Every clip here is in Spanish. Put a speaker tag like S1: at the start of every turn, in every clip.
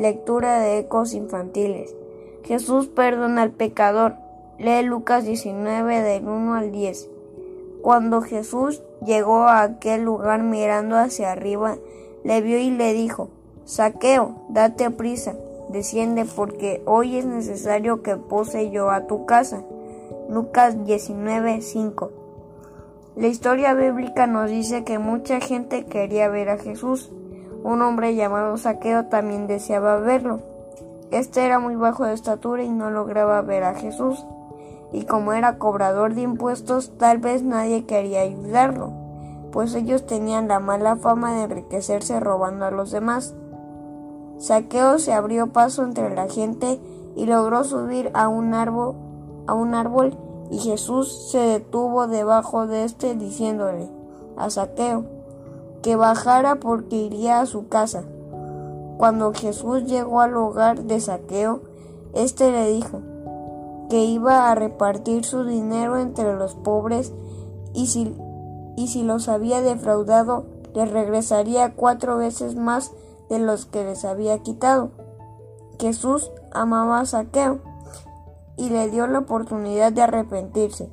S1: Lectura de ecos infantiles. Jesús perdona al pecador. Lee Lucas 19 del 1 al 10. Cuando Jesús llegó a aquel lugar mirando hacia arriba, le vio y le dijo, Saqueo, date prisa, desciende porque hoy es necesario que pose yo a tu casa. Lucas 19, 5. La historia bíblica nos dice que mucha gente quería ver a Jesús. Un hombre llamado Saqueo también deseaba verlo. Este era muy bajo de estatura y no lograba ver a Jesús. Y como era cobrador de impuestos, tal vez nadie quería ayudarlo, pues ellos tenían la mala fama de enriquecerse robando a los demás. Saqueo se abrió paso entre la gente y logró subir a un árbol, a un árbol y Jesús se detuvo debajo de éste diciéndole a Saqueo que bajara porque iría a su casa. Cuando Jesús llegó al hogar de Saqueo, éste le dijo que iba a repartir su dinero entre los pobres y si, y si los había defraudado, les regresaría cuatro veces más de los que les había quitado. Jesús amaba a Saqueo y le dio la oportunidad de arrepentirse.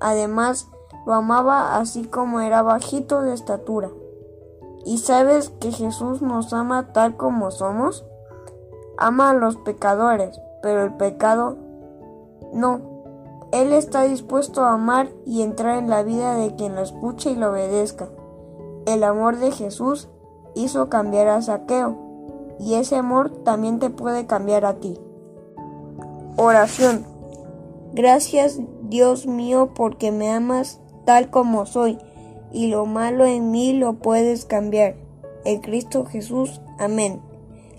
S1: Además, lo amaba así como era bajito de estatura. ¿Y sabes que Jesús nos ama tal como somos? Ama a los pecadores, pero el pecado no. Él está dispuesto a amar y entrar en la vida de quien lo escuche y lo obedezca. El amor de Jesús hizo cambiar a Saqueo, y ese amor también te puede cambiar a ti. Oración. Gracias Dios mío porque me amas tal como soy y lo malo en mí lo puedes cambiar. En Cristo Jesús. Amén.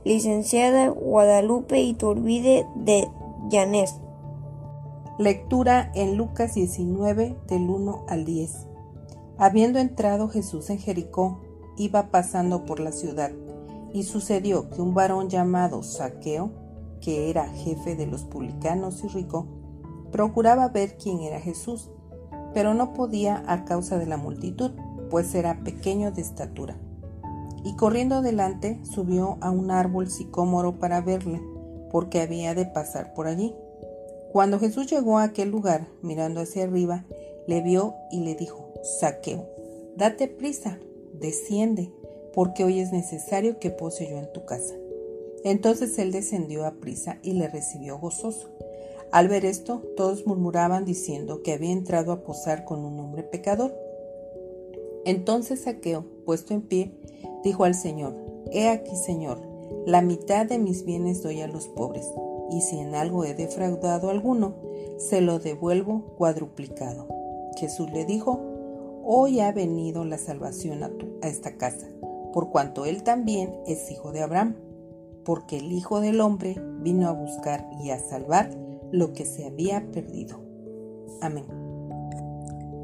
S1: Licenciada Guadalupe Iturbide de Llanés.
S2: Lectura en Lucas 19 del 1 al 10. Habiendo entrado Jesús en Jericó, iba pasando por la ciudad, y sucedió que un varón llamado Saqueo, que era jefe de los publicanos y rico, procuraba ver quién era Jesús, pero no podía a causa de la multitud, pues era pequeño de estatura. Y corriendo adelante subió a un árbol sicómoro para verle, porque había de pasar por allí. Cuando Jesús llegó a aquel lugar, mirando hacia arriba, le vio y le dijo, Saqueo, date prisa, desciende, porque hoy es necesario que pose yo en tu casa. Entonces él descendió a prisa y le recibió gozoso. Al ver esto, todos murmuraban diciendo que había entrado a posar con un hombre pecador. Entonces Saqueo, puesto en pie, dijo al Señor, He aquí, Señor, la mitad de mis bienes doy a los pobres y si en algo he defraudado alguno, se lo devuelvo cuadruplicado. Jesús le dijo, Hoy ha venido la salvación a, a esta casa, por cuanto él también es hijo de Abraham, porque el Hijo del Hombre vino a buscar y a salvar lo que se había perdido. Amén.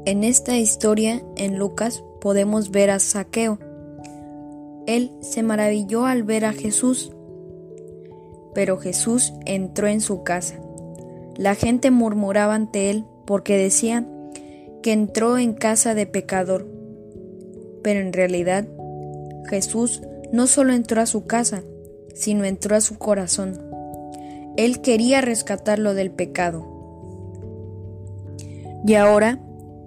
S3: En esta historia, en Lucas, podemos ver a Saqueo. Él se maravilló al ver a Jesús pero Jesús entró en su casa. La gente murmuraba ante él porque decía que entró en casa de pecador. Pero en realidad Jesús no solo entró a su casa, sino entró a su corazón. Él quería rescatarlo del pecado. Y ahora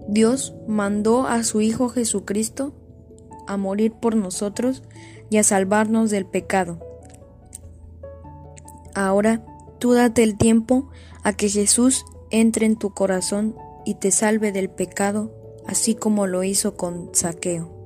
S3: Dios mandó a su Hijo Jesucristo a morir por nosotros y a salvarnos del pecado. Ahora tú date el tiempo a que Jesús entre en tu corazón y te salve del pecado, así como lo hizo con Saqueo.